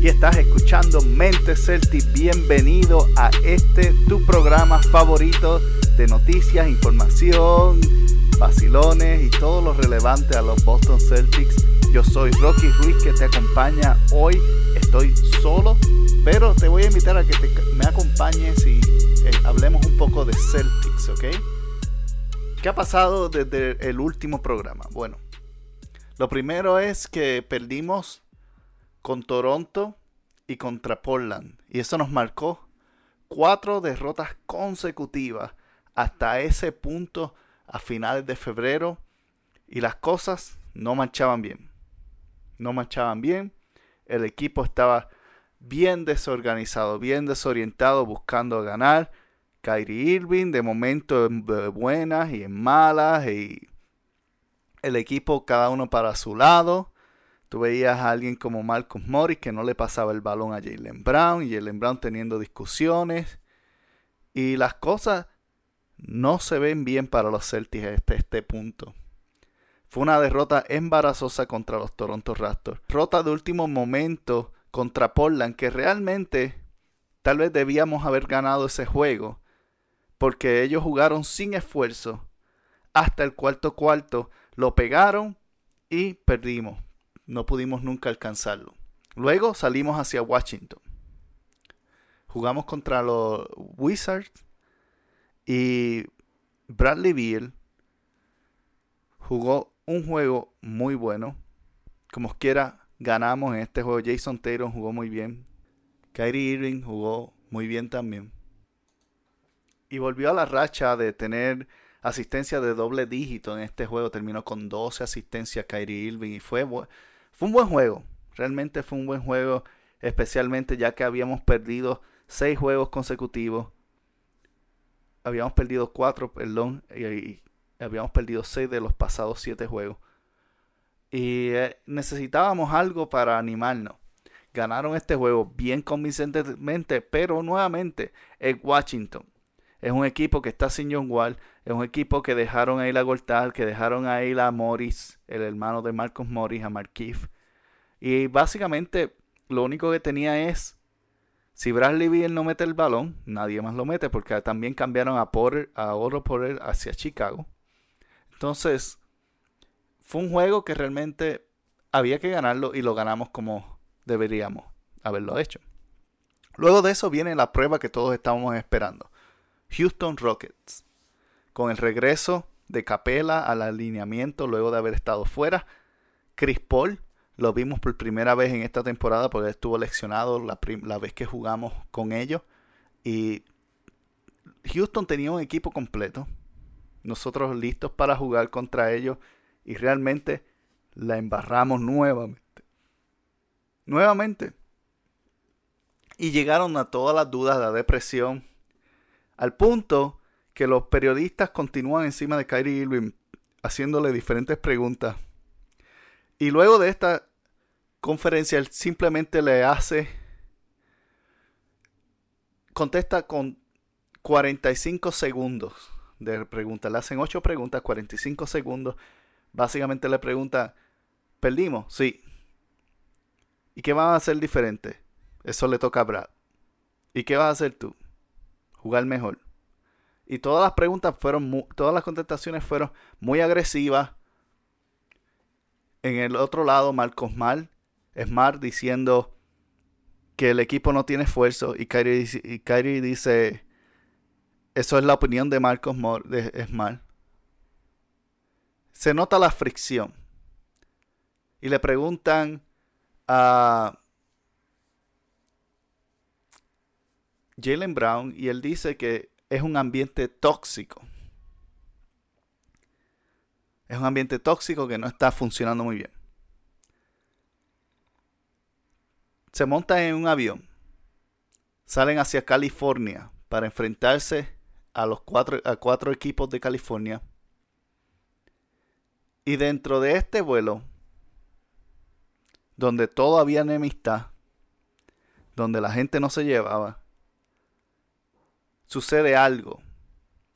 Y estás escuchando Mente Celtic. Bienvenido a este tu programa favorito de noticias, información, vacilones y todo lo relevante a los Boston Celtics. Yo soy Rocky Ruiz que te acompaña hoy. Estoy solo, pero te voy a invitar a que me acompañes y eh, hablemos un poco de Celtics, ¿ok? ¿Qué ha pasado desde el último programa? Bueno, lo primero es que perdimos con Toronto y contra Portland. Y eso nos marcó cuatro derrotas consecutivas hasta ese punto a finales de febrero. Y las cosas no marchaban bien. No marchaban bien. El equipo estaba bien desorganizado, bien desorientado, buscando ganar. Kyrie Irving de momento en buenas y en malas. Y el equipo cada uno para su lado. Tú veías a alguien como Marcus Morris que no le pasaba el balón a Jalen Brown y Jalen Brown teniendo discusiones. Y las cosas no se ven bien para los Celtics este, este punto. Fue una derrota embarazosa contra los Toronto Raptors. Rota de último momento contra Portland que realmente tal vez debíamos haber ganado ese juego. Porque ellos jugaron sin esfuerzo hasta el cuarto cuarto. Lo pegaron y perdimos no pudimos nunca alcanzarlo. Luego salimos hacia Washington. Jugamos contra los Wizards y Bradley Beal jugó un juego muy bueno. Como quiera, ganamos en este juego. Jason Taylor jugó muy bien. Kyrie Irving jugó muy bien también. Y volvió a la racha de tener asistencia de doble dígito en este juego. Terminó con 12 asistencias Kyrie Irving y fue fue un buen juego, realmente fue un buen juego, especialmente ya que habíamos perdido seis juegos consecutivos. Habíamos perdido cuatro, perdón, y, habíamos perdido seis de los pasados siete juegos. Y eh, necesitábamos algo para animarnos. Ganaron este juego bien convincentemente, pero nuevamente es Washington. Es un equipo que está sin John Wall. Es un equipo que dejaron ahí la Gortal, que dejaron ahí a Morris, el hermano de Marcos Morris, a Marquise. Y básicamente lo único que tenía es, si Bradley Beal no mete el balón, nadie más lo mete, porque también cambiaron a, Porter, a Oro Porter hacia Chicago. Entonces, fue un juego que realmente había que ganarlo y lo ganamos como deberíamos haberlo hecho. Luego de eso viene la prueba que todos estábamos esperando. Houston Rockets. Con el regreso de Capela al alineamiento luego de haber estado fuera. Chris Paul lo vimos por primera vez en esta temporada porque estuvo leccionado la, la vez que jugamos con ellos. Y Houston tenía un equipo completo. Nosotros listos para jugar contra ellos. Y realmente la embarramos nuevamente. Nuevamente. Y llegaron a todas las dudas, la depresión, al punto que los periodistas continúan encima de Kyrie Irving haciéndole diferentes preguntas. Y luego de esta conferencia, él simplemente le hace. Contesta con 45 segundos de pregunta. Le hacen 8 preguntas, 45 segundos. Básicamente le pregunta: ¿Perdimos? Sí. ¿Y qué van a hacer diferente? Eso le toca a Brad. ¿Y qué vas a hacer tú? Jugar mejor. Y todas las preguntas fueron, todas las contestaciones fueron muy agresivas. En el otro lado, Marcos Mal, Smart diciendo que el equipo no tiene esfuerzo. Y Kyrie, dice, eso es la opinión de Marcos de Smart. Se nota la fricción. Y le preguntan a Jalen Brown y él dice que es un ambiente tóxico. Es un ambiente tóxico que no está funcionando muy bien. se montan en un avión, salen hacia California para enfrentarse a los cuatro, a cuatro equipos de California. Y dentro de este vuelo, donde todo había enemistad, donde la gente no se llevaba, sucede algo.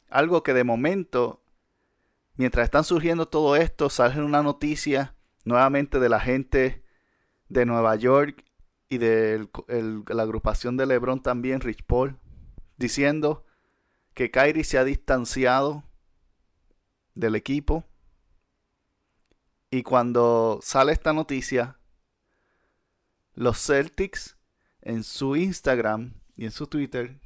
Algo que de momento, mientras están surgiendo todo esto, sale una noticia nuevamente de la gente de Nueva York y de la agrupación de LeBron también, Rich Paul, diciendo que Kyrie se ha distanciado del equipo. Y cuando sale esta noticia, los Celtics en su Instagram y en su Twitter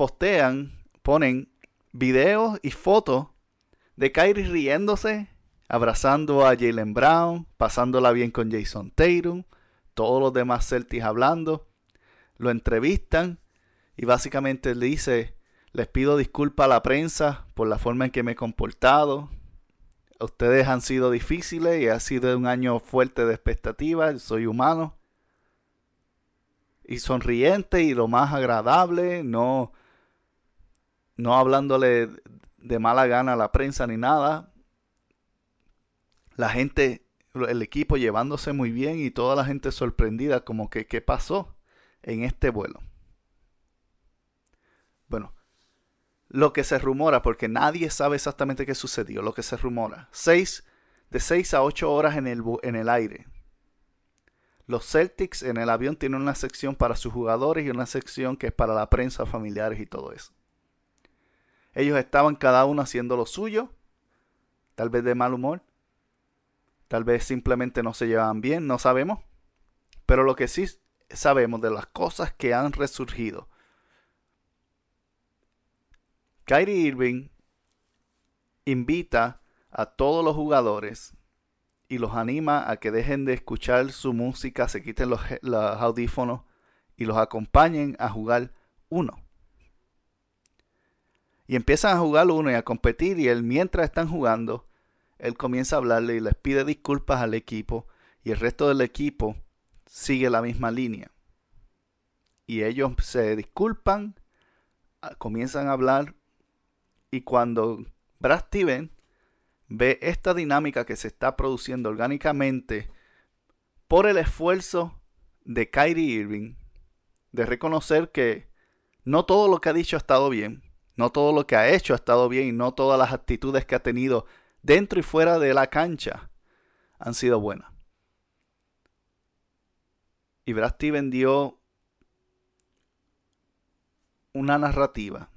postean, ponen videos y fotos de Kyrie riéndose, abrazando a Jalen Brown, pasándola bien con Jason Tatum, todos los demás Celtics hablando, lo entrevistan y básicamente le dice, les pido disculpas a la prensa por la forma en que me he comportado. Ustedes han sido difíciles y ha sido un año fuerte de expectativas, soy humano. Y sonriente y lo más agradable, no, no hablándole de mala gana a la prensa ni nada. La gente, el equipo llevándose muy bien y toda la gente sorprendida como que qué pasó en este vuelo. Bueno, lo que se rumora, porque nadie sabe exactamente qué sucedió, lo que se rumora, seis, de 6 a 8 horas en el, en el aire. Los Celtics en el avión tienen una sección para sus jugadores y una sección que es para la prensa, familiares y todo eso. Ellos estaban cada uno haciendo lo suyo, tal vez de mal humor, tal vez simplemente no se llevaban bien, no sabemos. Pero lo que sí sabemos de las cosas que han resurgido Kyrie Irving invita a todos los jugadores y los anima a que dejen de escuchar su música, se quiten los, audífonos y los acompañen a jugar uno. Y empiezan a jugar uno y a competir y él mientras están jugando, él comienza a hablarle y les pide disculpas al equipo y el resto del equipo sigue la misma línea. Y ellos se disculpan, comienzan a hablar y cuando Brad Steven ve esta dinámica que se está produciendo orgánicamente por el esfuerzo de Kyrie Irving de reconocer que no todo lo que ha dicho ha estado bien, no todo lo que ha hecho ha estado bien y no todas las actitudes que ha tenido dentro y fuera de la cancha han sido buenas. Y Brad Steven dio una narrativa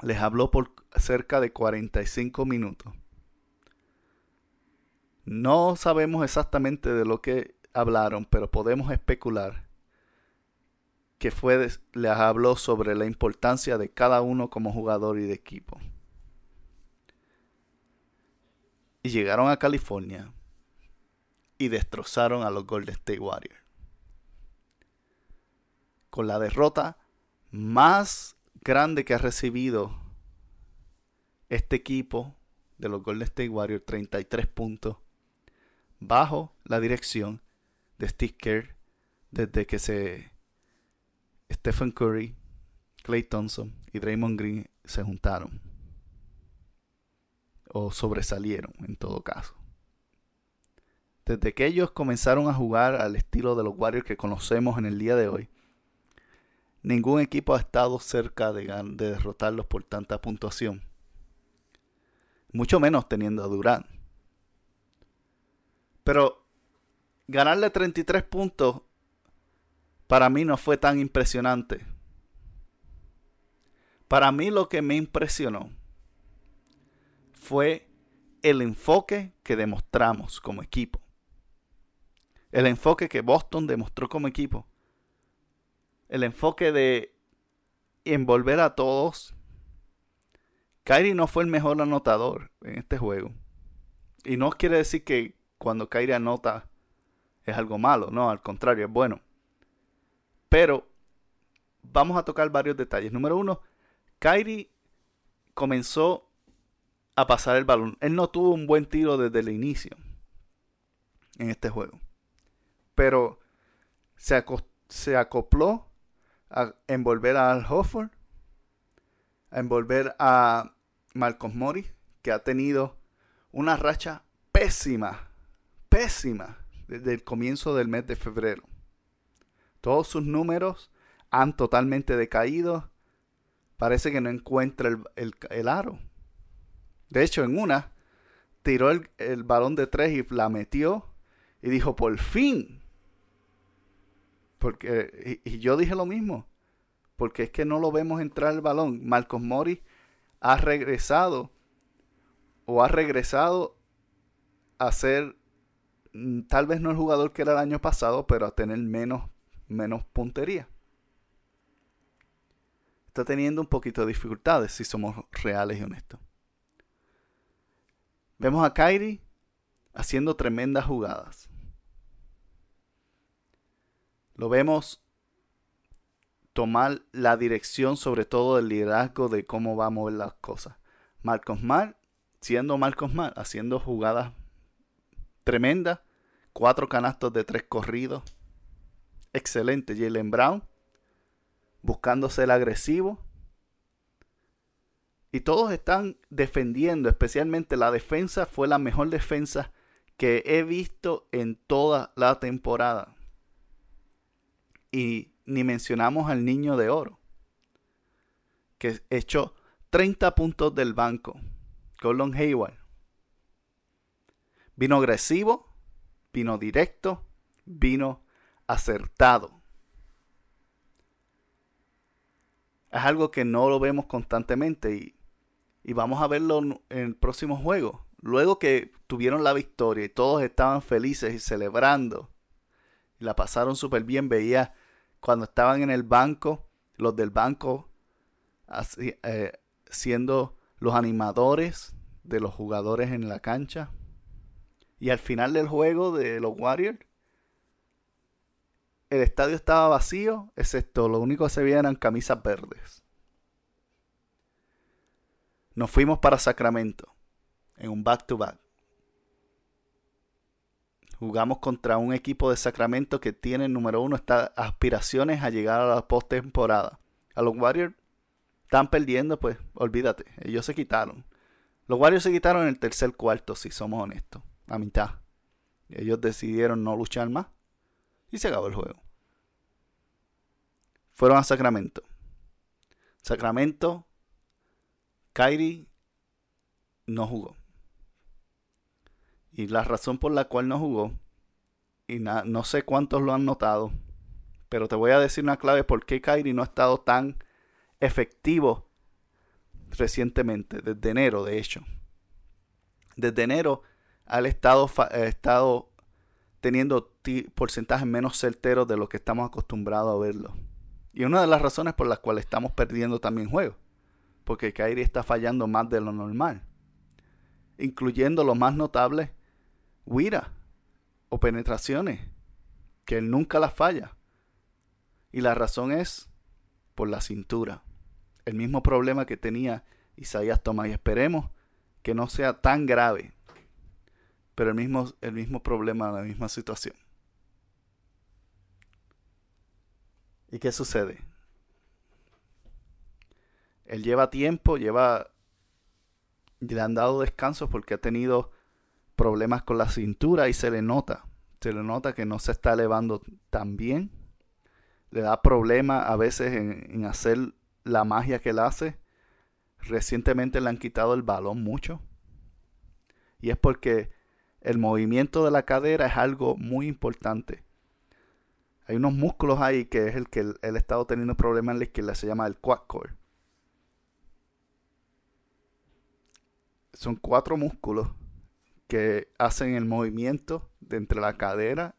les habló por cerca de 45 minutos. No sabemos exactamente de lo que hablaron, pero podemos especular que fue les habló sobre la importancia de cada uno como jugador y de equipo. Y llegaron a California y destrozaron a los Golden State Warriors. Con la derrota más grande que ha recibido este equipo de los Golden State Warriors, 33 puntos, bajo la dirección de Steve Kerr, desde que se Stephen Curry, Clay Thompson y Draymond Green se juntaron. O sobresalieron en todo caso. Desde que ellos comenzaron a jugar al estilo de los Warriors que conocemos en el día de hoy, Ningún equipo ha estado cerca de, derrotarlos por tanta puntuación. Mucho menos teniendo a Durán. Pero ganarle 33 puntos para mí no fue tan impresionante. Para mí lo que me impresionó fue el enfoque que demostramos como equipo. El enfoque que Boston demostró como equipo el enfoque de envolver a todos. Kyrie no fue el mejor anotador en este juego. Y no quiere decir que cuando Kyrie anota es algo malo, no, al contrario, es bueno. Pero vamos a tocar varios detalles. Número uno, Kyrie comenzó a pasar el balón. Él no tuvo un buen tiro desde el inicio en este juego. pero se, se acopló a envolver a Al Hofford, a envolver a Marcos Mori, que ha tenido una racha pésima, pésima desde el comienzo del mes de febrero. Todos sus números han totalmente decaído. Parece que no encuentra el, aro. De hecho, en una, tiró el, el balón de tres y la metió. Y dijo, por fin, porque, y, yo dije lo mismo. Porque es que no lo vemos entrar el balón. Marcos Mori ha regresado. O ha regresado a ser. Mm, tal vez no el jugador que era el año pasado. Pero a tener menos, menos puntería. Está teniendo un poquito de dificultades. Si somos reales y honestos. Vemos a Kyrie haciendo tremendas jugadas. Lo vemos tomar la dirección sobre todo del liderazgo de cómo va a mover las cosas. Marcos Mar, siendo Marcos Mar, haciendo jugadas tremendas, cuatro canastos de tres corridos. Excelente. Jalen Brown, buscándose el agresivo. Y todos están defendiendo, especialmente la defensa fue la mejor defensa que he visto en toda la temporada. Y ni mencionamos al niño de oro, que echó 30 puntos del banco. Gordon Hayward. Vino agresivo, vino directo, vino acertado. Es algo que no lo vemos constantemente y, y vamos a verlo en el próximo juego. Luego que tuvieron la victoria y todos estaban felices y celebrando, y la pasaron súper bien, veía cuando estaban en el banco, los del banco eh, siendo los animadores de los jugadores en la cancha. Y al final del juego de los Warriors, el estadio estaba vacío, excepto lo único que se veía eran camisas verdes. Nos fuimos para Sacramento en un back-to-back. back to back Jugamos contra un equipo de Sacramento que tiene, número uno, está aspiraciones a llegar a la postemporada. A los Warriors están perdiendo, pues olvídate, ellos se quitaron. Los Warriors se quitaron en el tercer cuarto, si somos honestos, a mitad. Ellos decidieron no luchar más y se acabó el juego. Fueron a Sacramento. Sacramento, Kyrie no jugó. Y la razón por la cual no jugó, y no sé cuántos lo han notado, pero te voy a decir una clave por qué Kyrie no ha estado tan efectivo recientemente, desde enero de hecho. Desde enero ha estado, estado teniendo porcentajes menos certeros de lo que estamos acostumbrados a verlo. Y una de las razones por las cuales estamos perdiendo también juegos. Porque Kyrie está fallando más de lo normal. Incluyendo lo más notable huira o penetraciones, que él nunca las falla. Y la razón es por la cintura. El mismo problema que tenía Isaías Tomás. Y esperemos que no sea tan grave. Pero el mismo, el mismo problema, la misma situación. ¿Y qué sucede? Él lleva tiempo, lleva... Le han dado descanso porque ha tenido problemas con la cintura y se le nota. Se le nota que no se está elevando tan bien. Le da problema a veces en, hacer la magia que él hace. Recientemente le han quitado el balón mucho. Y es porque el movimiento de la cadera es algo muy importante. Hay unos músculos ahí que es el que él, ha estado teniendo problemas en la izquierda. Se llama el quad core. Son cuatro músculos que hacen el movimiento de entre la cadera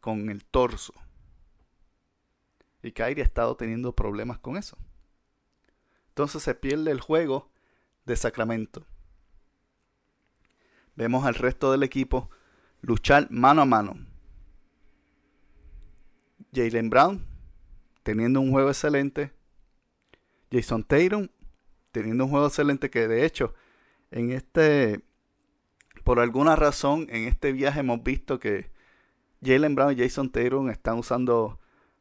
con el torso. Y Kyrie ha estado teniendo problemas con eso. Entonces se pierde el juego de Sacramento. Vemos al resto del equipo luchar mano a mano. Jalen Brown teniendo un juego excelente. Jason Tatum teniendo un juego excelente que de hecho en este, por alguna razón, en este viaje hemos visto que Jalen Brown y Jason Taylor están usando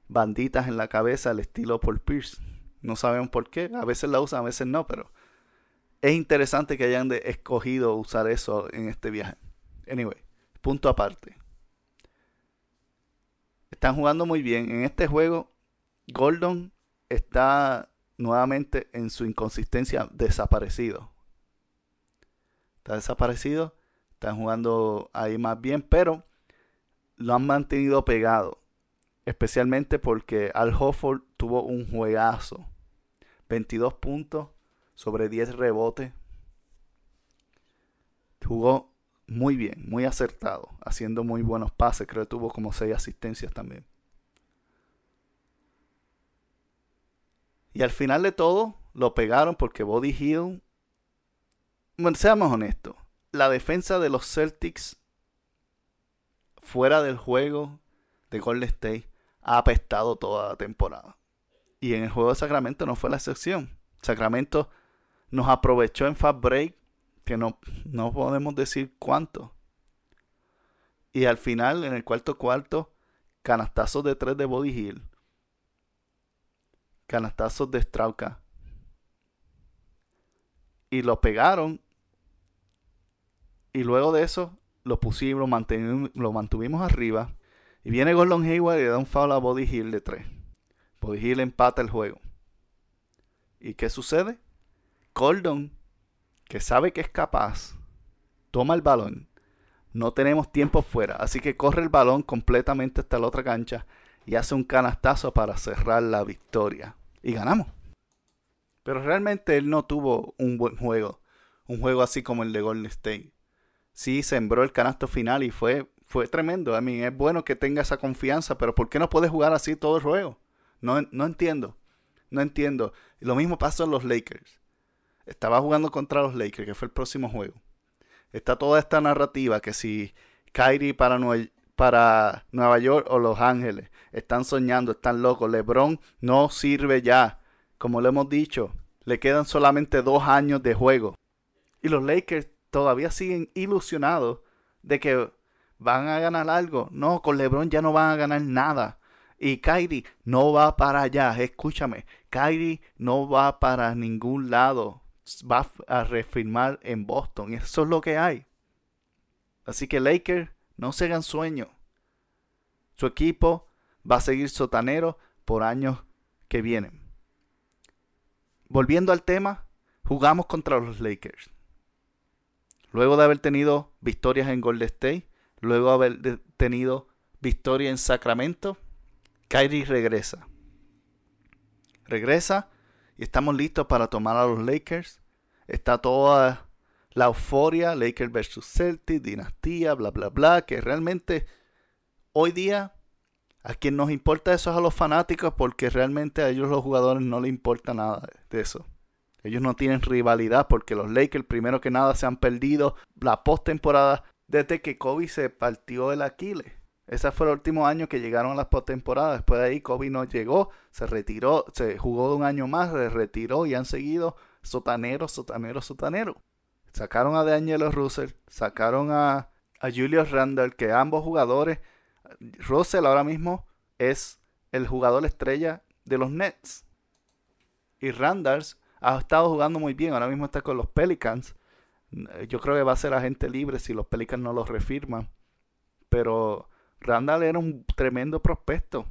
banditas en la cabeza al estilo Paul Pierce. No sabemos por qué. A veces la usan, a veces no, pero es interesante que hayan escogido usar eso en este viaje. Anyway, punto aparte. Están jugando muy bien. En este juego, Gordon está nuevamente en su inconsistencia desaparecido. Está desaparecido. Están jugando ahí más bien, pero lo han mantenido pegado. Especialmente porque Al Hofford tuvo un juegazo. 22 puntos sobre 10 rebotes. Jugó muy bien, muy acertado, haciendo muy buenos pases. Creo que tuvo como 6 asistencias también. Y al final de todo, lo pegaron porque Body Hill. Bueno, seamos honestos. La defensa de los Celtics fuera del juego de Golden State ha apestado toda la temporada. Y en el juego de Sacramento no fue la excepción. Sacramento nos aprovechó en fast break, que no, no podemos decir cuánto. Y al final, en el cuarto cuarto, canastazos de tres de Body Hill canastazos de Strauka. Y lo pegaron. Y luego de eso lo pusimos, lo mantuvimos arriba. Y viene Gordon Hayward y le da un foul a Body Hill de 3. Body Hill empata el juego. ¿Y qué sucede? Gordon, que sabe que es capaz, toma el balón. No tenemos tiempo fuera, así que corre el balón completamente hasta la otra cancha y hace un canastazo para cerrar la victoria. Y ganamos. Pero realmente él no tuvo un buen juego. Un juego así como el de Golden State. Sí, sembró el canasto final y fue, fue tremendo. A mí es bueno que tenga esa confianza, pero ¿por qué no puede jugar así todo el juego? No, no entiendo. No entiendo. Lo mismo pasó en los Lakers. Estaba jugando contra los Lakers, que fue el próximo juego. Está toda esta narrativa que si Kyrie para Nueva, para Nueva York o Los Ángeles. Están soñando, están locos. LeBron no sirve ya. Como lo hemos dicho, le quedan solamente dos años de juego. Y los Lakers todavía siguen ilusionados de que van a ganar algo. No, con LeBron ya no van a ganar nada. Y Kyrie no va para allá. Escúchame, Kyrie no va para ningún lado. Va a refirmar en Boston. Eso es lo que hay. Así que Lakers no se hagan sueño. Su equipo va a seguir sotanero por años que vienen. Volviendo al tema, jugamos contra los Lakers. Luego de haber tenido victorias en Golden State, luego de haber tenido victoria en Sacramento, Kyrie regresa. Regresa y estamos listos para tomar a los Lakers. Está toda la euforia, Lakers versus Celtics, dinastía, bla, bla, bla, que realmente hoy día a quien nos importa eso es a los fanáticos porque realmente a ellos los jugadores no les importa nada de eso. Ellos no tienen rivalidad porque los Lakers primero que nada se han perdido la postemporada desde que Kobe se partió el Aquiles. Ese fue el último año que llegaron a las postemporadas. Después de ahí Kobe no llegó, se retiró, se jugó un año más, se retiró y han seguido sotanero, sotanero, sotanero. Sacaron a Daniel Russell, sacaron a, a Julius Randall, que ambos jugadores, Russell ahora mismo es el jugador estrella de los Nets. Y Randall ha estado jugando muy bien, ahora mismo está con los Pelicans. Yo creo que va a ser agente libre si los Pelicans no lo refirman. Pero Randall era un tremendo prospecto.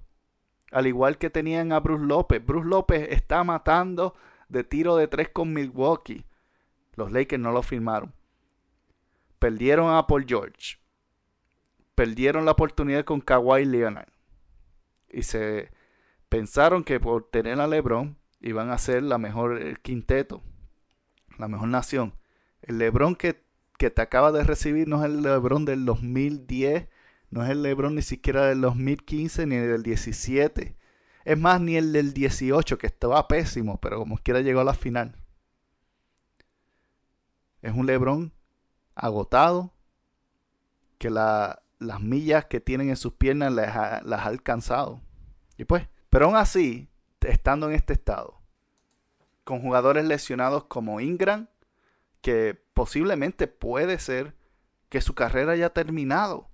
Al igual que tenían a Bruce López. Bruce López está matando de tiro de tres con Milwaukee. Los Lakers no lo firmaron. Perdieron a Paul George. Perdieron la oportunidad con Kawhi Leonard. Y se pensaron que por tener a LeBron iban a ser la mejor quinteto, la mejor nación. El LeBron que, que te acaba de recibir no es el LeBron del 2010, no es el LeBron ni siquiera del 2015 ni del 17. Es más, ni el del 18, que estaba pésimo, pero como quiera llegó a la final. Es un Lebron agotado, que las millas que tienen en sus piernas las ha, las ha alcanzado. Y pues, pero aún así, estando en este estado, con jugadores lesionados como Ingram, que posiblemente puede ser que su carrera haya terminado.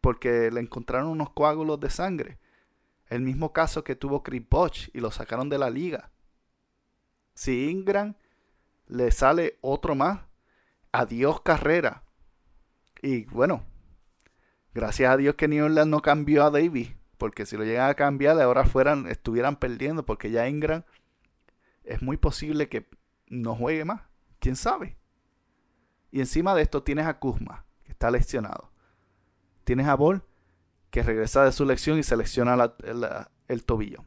Porque le encontraron unos coágulos de sangre. El mismo caso que tuvo Chris Bosch y lo sacaron de la liga. Si Ingram le sale otro más, adiós carrera. Y bueno, gracias a Dios que New Orleans no cambió a Davis, porque si lo llegan a cambiar, ahora fueran, estuvieran perdiendo, porque ya Ingram es muy posible que no juegue más. ¿Quién sabe? Y encima de esto tienes a Kuzma, que está lesionado. Tienes a Ball, que regresa de su lección y selecciona el tobillo.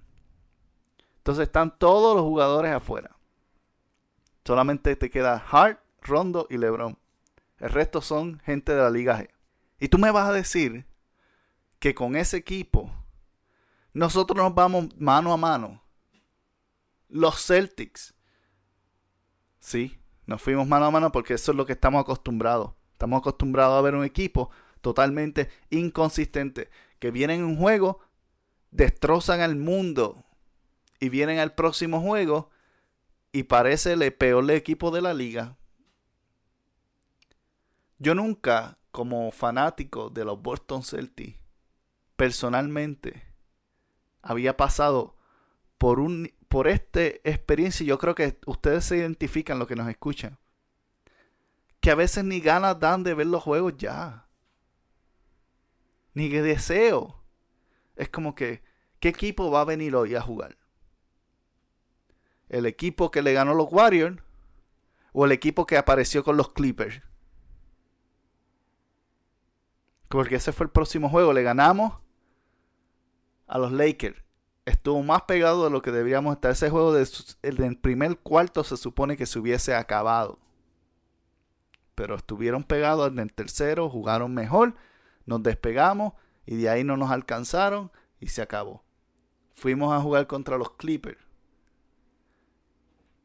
Entonces están todos los jugadores afuera. Solamente te queda Hart, Rondo y LeBron. El resto son gente de la Liga G. Y tú me vas a decir que con ese equipo nosotros nos vamos mano a mano. Los Celtics. Sí, nos fuimos mano a mano porque eso es lo que estamos acostumbrados. Estamos acostumbrados a ver un equipo totalmente inconsistente que vienen en un juego, destrozan al mundo y vienen al próximo juego y parece el peor equipo de la liga. Yo nunca, como fanático de los Boston Celtics, personalmente había pasado por un por esta experiencia, yo creo que ustedes se identifican lo que nos escuchan, que a veces ni ganas dan de ver los juegos ya. Ni que deseo. Es como que, ¿qué equipo va a venir hoy a jugar? ¿El equipo que le ganó los Warriors? ¿O el equipo que apareció con los Clippers? Porque ese fue el próximo juego. Le ganamos a los Lakers estuvo más pegado de lo que deberíamos estar. Ese juego del primer cuarto se supone que se hubiese acabado. Pero estuvieron pegados en el tercero, jugaron mejor, nos despegamos y de ahí no nos alcanzaron y se acabó. Fuimos a jugar contra los Clippers.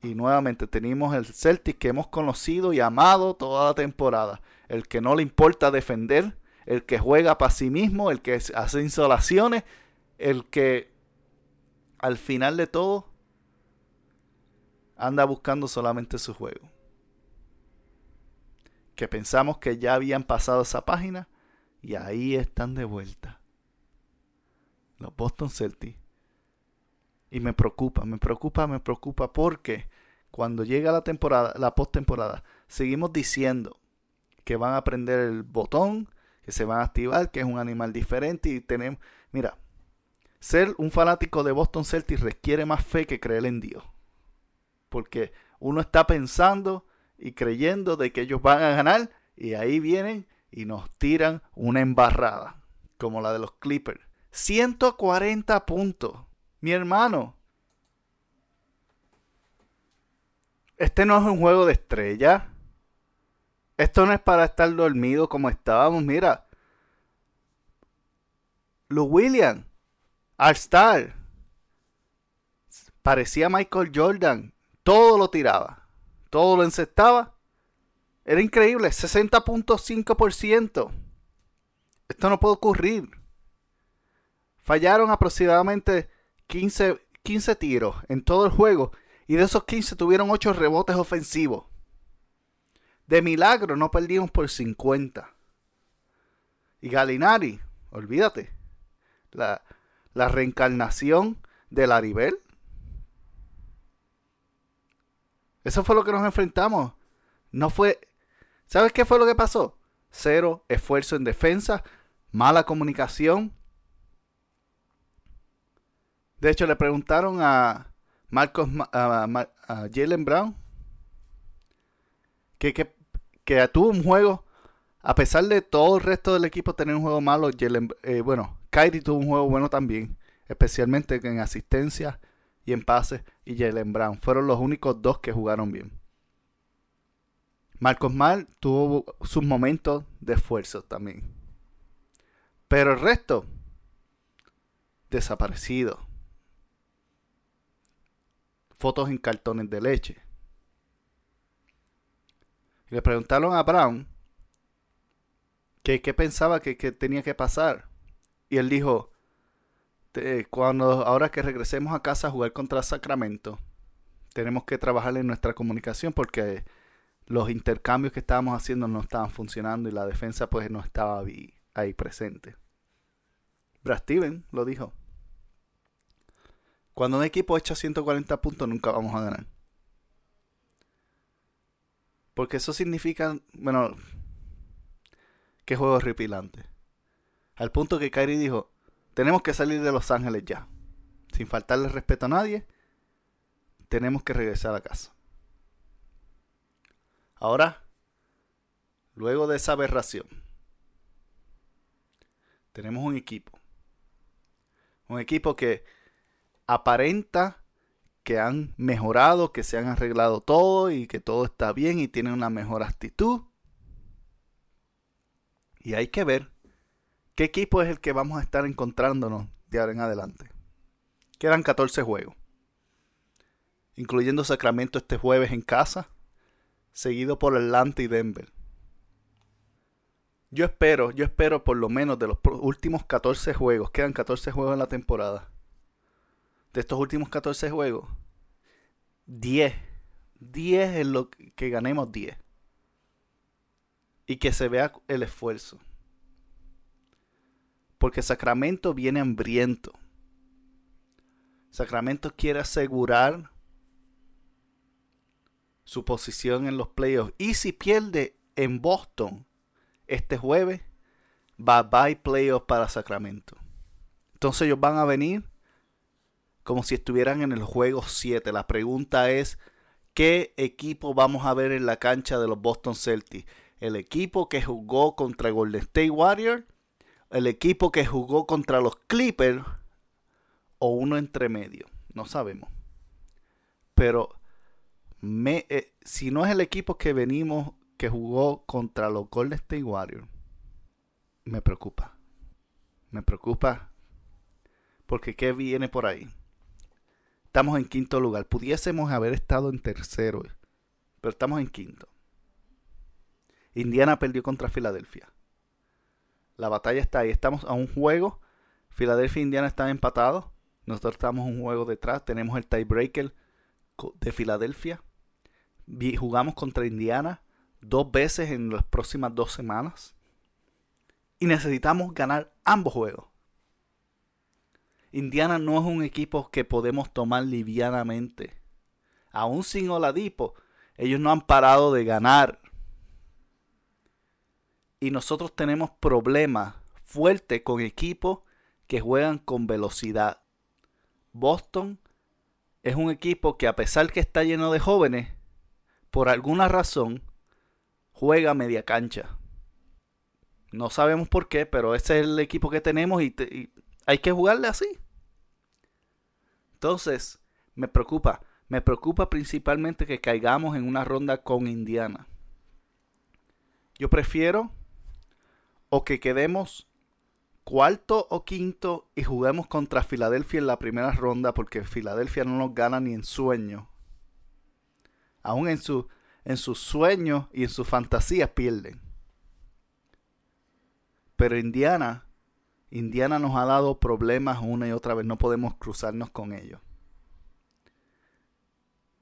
Y nuevamente tenemos el Celtic que hemos conocido y amado toda la temporada. El que no le importa defender, el que juega para sí mismo, el que hace insolaciones, el que al final de todo, anda buscando solamente su juego. Que pensamos que ya habían pasado esa página y ahí están de vuelta. Los Boston Celtics. Y me preocupa, me preocupa, me preocupa porque cuando llega la temporada, la postemporada, seguimos diciendo que van a prender el botón, que se van a activar, que es un animal diferente y tenemos, mira, ser un fanático de Boston Celtics requiere más fe que creer en Dios. Porque uno está pensando y creyendo de que ellos van a ganar y ahí vienen y nos tiran una embarrada, como la de los Clippers. 140 puntos. Mi hermano. Este no es un juego de estrella. Esto no es para estar dormido como estábamos. Mira. Lou Williams All Star. Parecía Michael Jordan. Todo lo tiraba. Todo lo encestaba. Era increíble. 60.5%. Esto no puede ocurrir. Fallaron aproximadamente 15, 15 tiros en todo el juego. Y de esos 15 tuvieron 8 rebotes ofensivos. De milagro no perdimos por 50. Y Galinari, olvídate. La, la reencarnación de Laribel. Eso fue lo que nos enfrentamos. No fue. ¿Sabes qué fue lo que pasó? Cero esfuerzo en defensa, mala comunicación. De hecho, le preguntaron a Marcos, a, Jalen Brown que, que, tuvo un juego, a pesar de todo el resto del equipo tener un juego malo, Jalen, eh, bueno, Kyrie tuvo un juego bueno también, especialmente en asistencia y en pases. Y Jalen Brown fueron los únicos dos que jugaron bien. Marcos Mal tuvo sus momentos de esfuerzo también. Pero el resto, desaparecido. Fotos en cartones de leche. le preguntaron a Brown qué pensaba que tenía que pasar. Y él dijo, cuando ahora que regresemos a casa a jugar contra Sacramento, tenemos que trabajar en nuestra comunicación porque los intercambios que estábamos haciendo no estaban funcionando y la defensa pues no estaba ahí presente. Brad Steven lo dijo. Cuando un equipo echa 140 puntos nunca vamos a ganar. Porque eso significa, bueno, que juego horripilante. Al punto que Kyrie dijo, tenemos que salir de Los Ángeles ya. Sin faltarle respeto a nadie, tenemos que regresar a casa. Ahora, luego de esa aberración, tenemos un equipo. Un equipo que aparenta que han mejorado, que se han arreglado todo y que todo está bien y tienen una mejor actitud. Y hay que ver qué equipo es el que vamos a estar encontrándonos de ahora en adelante. Quedan 14 juegos, incluyendo Sacramento este jueves en casa, seguido por Atlanta y Denver. Yo espero, yo espero por lo menos de los últimos 14 juegos, quedan 14 juegos en la temporada de estos últimos 14 juegos, 10. 10 es lo que ganemos 10. Y que se vea el esfuerzo. Porque Sacramento viene hambriento. Sacramento quiere asegurar su posición en los playoffs. Y si pierde en Boston este jueves, bye bye playoffs para Sacramento. Entonces ellos van a venir como si estuvieran en el juego 7. La pregunta es, ¿qué equipo vamos a ver en la cancha de los Boston Celtics? ¿El equipo que jugó contra Golden State Warriors? ¿El equipo que jugó contra los Clippers? ¿O uno entre medio? No sabemos. Pero me, eh, si no es el equipo que venimos, que jugó contra los Golden State Warriors, me preocupa. Me preocupa porque ¿qué viene por ahí? Estamos en quinto lugar. Pudiésemos haber estado en tercero, pero estamos en quinto. Indiana perdió contra Filadelfia. La batalla está ahí. Estamos a un juego. Filadelfia e Indiana están empatados. Nosotros estamos un juego detrás. Tenemos el tiebreaker de Filadelfia. Jugamos contra Indiana dos veces en las próximas dos semanas. Y necesitamos ganar ambos juegos. Indiana no es un equipo que podemos tomar livianamente. Aún sin Oladipo, ellos no han parado de ganar. Y nosotros tenemos problemas fuertes con equipos que juegan con velocidad. Boston es un equipo que a pesar que está lleno de jóvenes, por alguna razón juega media cancha. No sabemos por qué, pero ese es el equipo que tenemos y, y hay que jugarle así. Entonces, me preocupa. Me preocupa principalmente que caigamos en una ronda con Indiana. Yo prefiero o que quedemos cuarto o quinto y juguemos contra Filadelfia en la primera ronda porque Filadelfia no nos gana ni en sueño. Aún en, su, en sus sueños y en sus fantasías pierden. Pero Indiana Indiana nos ha dado problemas una y otra vez, no podemos cruzarnos con ellos.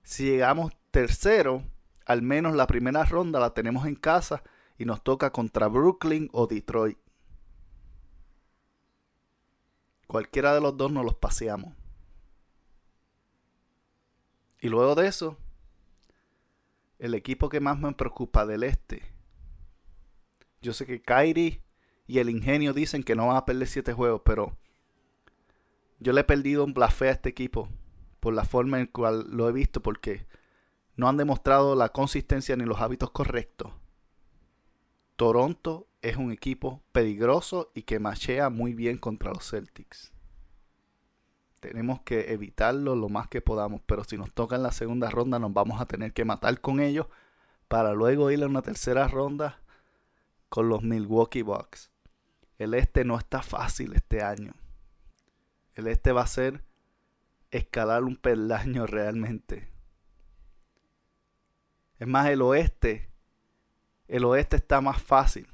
Si llegamos tercero, al menos la primera ronda la tenemos en casa y nos toca contra Brooklyn o Detroit. Cualquiera de los dos nos los paseamos. Y luego de eso, el equipo que más me preocupa del este. Yo sé que Kyrie y el ingenio dicen que no van a perder siete juegos, pero yo le he perdido un blasfeo a este equipo por la forma en cual lo he visto, porque no han demostrado la consistencia ni los hábitos correctos. Toronto es un equipo peligroso y que machea muy bien contra los Celtics. Tenemos que evitarlo lo más que podamos, pero si nos toca en la segunda ronda nos vamos a tener que matar con ellos para luego ir a una tercera ronda con los Milwaukee Bucks. El este no está fácil este año. El este va a ser escalar un peldaño realmente. Es más, el oeste, el oeste está más fácil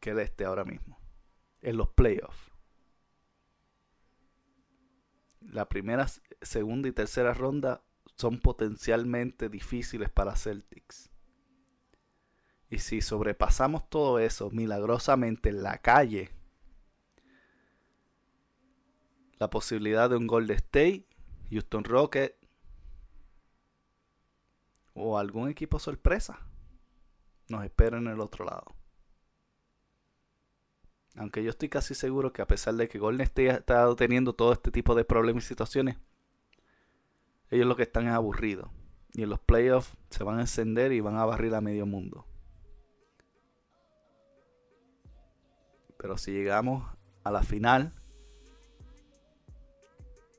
que el este ahora mismo. En los playoffs. La primera, segunda y tercera ronda son potencialmente difíciles para Celtics. Y si sobrepasamos todo eso milagrosamente en la calle, la posibilidad de un Golden State, Houston Rockets o algún equipo sorpresa nos espera en el otro lado. Aunque yo estoy casi seguro que a pesar de que Golden State ha estado teniendo todo este tipo de problemas y situaciones, ellos lo que están es aburridos. Y en los playoffs se van a encender y van a barrir a medio mundo. Pero si llegamos a la final,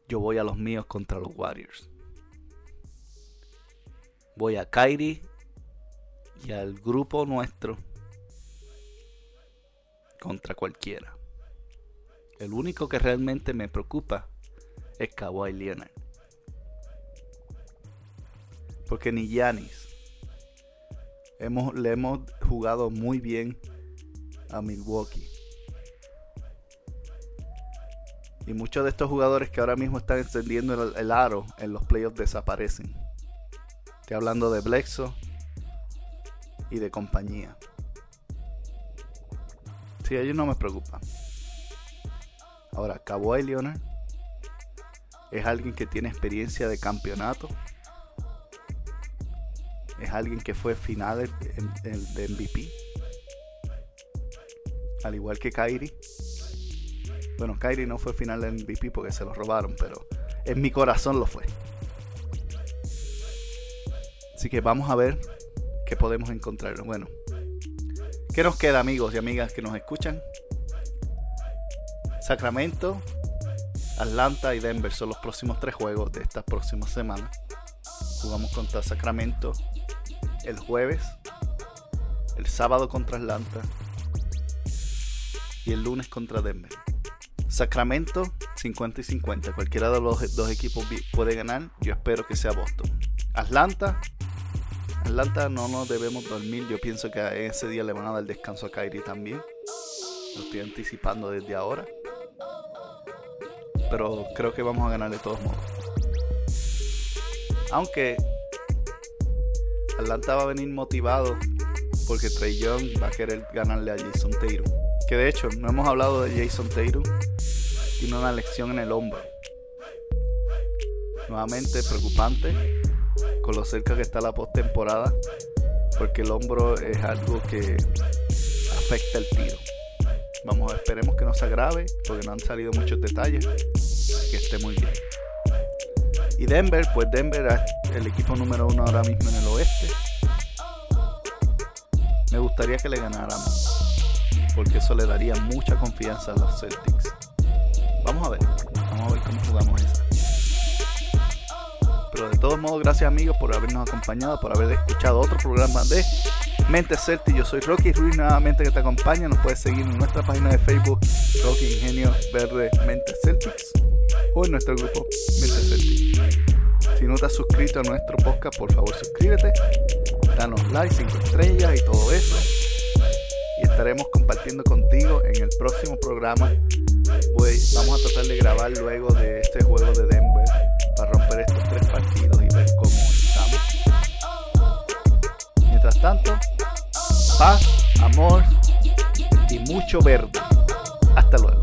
yo voy a los míos contra los Warriors. Voy a Kyrie y al grupo nuestro contra cualquiera. El único que realmente me preocupa es Kawhi Leonard. Porque ni Yanis hemos, le hemos jugado muy bien a Milwaukee. Y muchos de estos jugadores que ahora mismo están encendiendo el, aro en los playoffs desaparecen. Estoy hablando de Blexo y de compañía. Sí, ellos no me preocupan. Ahora, Kawhi Leonard es alguien que tiene experiencia de campeonato. Es alguien que fue final de MVP. Al igual que Kyrie. Bueno, Kyrie no fue final de MVP porque se lo robaron, pero en mi corazón lo fue. Así que vamos a ver qué podemos encontrar. Bueno, ¿qué nos queda amigos y amigas que nos escuchan? Sacramento, Atlanta y Denver son los próximos tres juegos de estas próximas semanas. Jugamos contra Sacramento el jueves, el sábado contra Atlanta y el lunes contra Denver. Sacramento 50 y 50. Cualquiera de los dos equipos puede ganar. Yo espero que sea Boston. Atlanta. Atlanta no nos debemos dormir. Yo pienso que ese día le van a dar descanso a Kyrie también. Lo estoy anticipando desde ahora. Pero creo que vamos a ganar de todos modos. Aunque Atlanta va a venir motivado porque Trey Young va a querer ganarle a Jason Tatum. Que de hecho, no hemos hablado de Jason Tatum tiene una lección en el hombro. Nuevamente preocupante con lo cerca que está la postemporada, porque el hombro es algo que afecta el tiro. Vamos, esperemos que no se agrave, porque no han salido muchos detalles, que esté muy bien. Y Denver, pues Denver es el equipo número uno ahora mismo en el oeste. Me gustaría que le ganáramos, porque eso le daría mucha confianza a los Celtics. Vamos a ver. Vamos a ver cómo jugamos esa. Pero de todos modos, gracias amigos por habernos acompañado, por haber escuchado otro programa de Mente Celtic. Yo soy Rocky Ruiz nuevamente que te acompaña. Nos puedes seguir en nuestra página de Facebook, Rocky Ingenio Verde Mente Celtics, o en nuestro grupo Mente Celtic. Si no te has suscrito a nuestro podcast, por favor suscríbete, danos like, 5 estrellas y todo eso. Y estaremos compartiendo contigo en el próximo programa pues vamos a tratar de grabar luego de este juego de Denver para romper estos Mientras tanto, paz, amor y mucho verde. Hasta luego.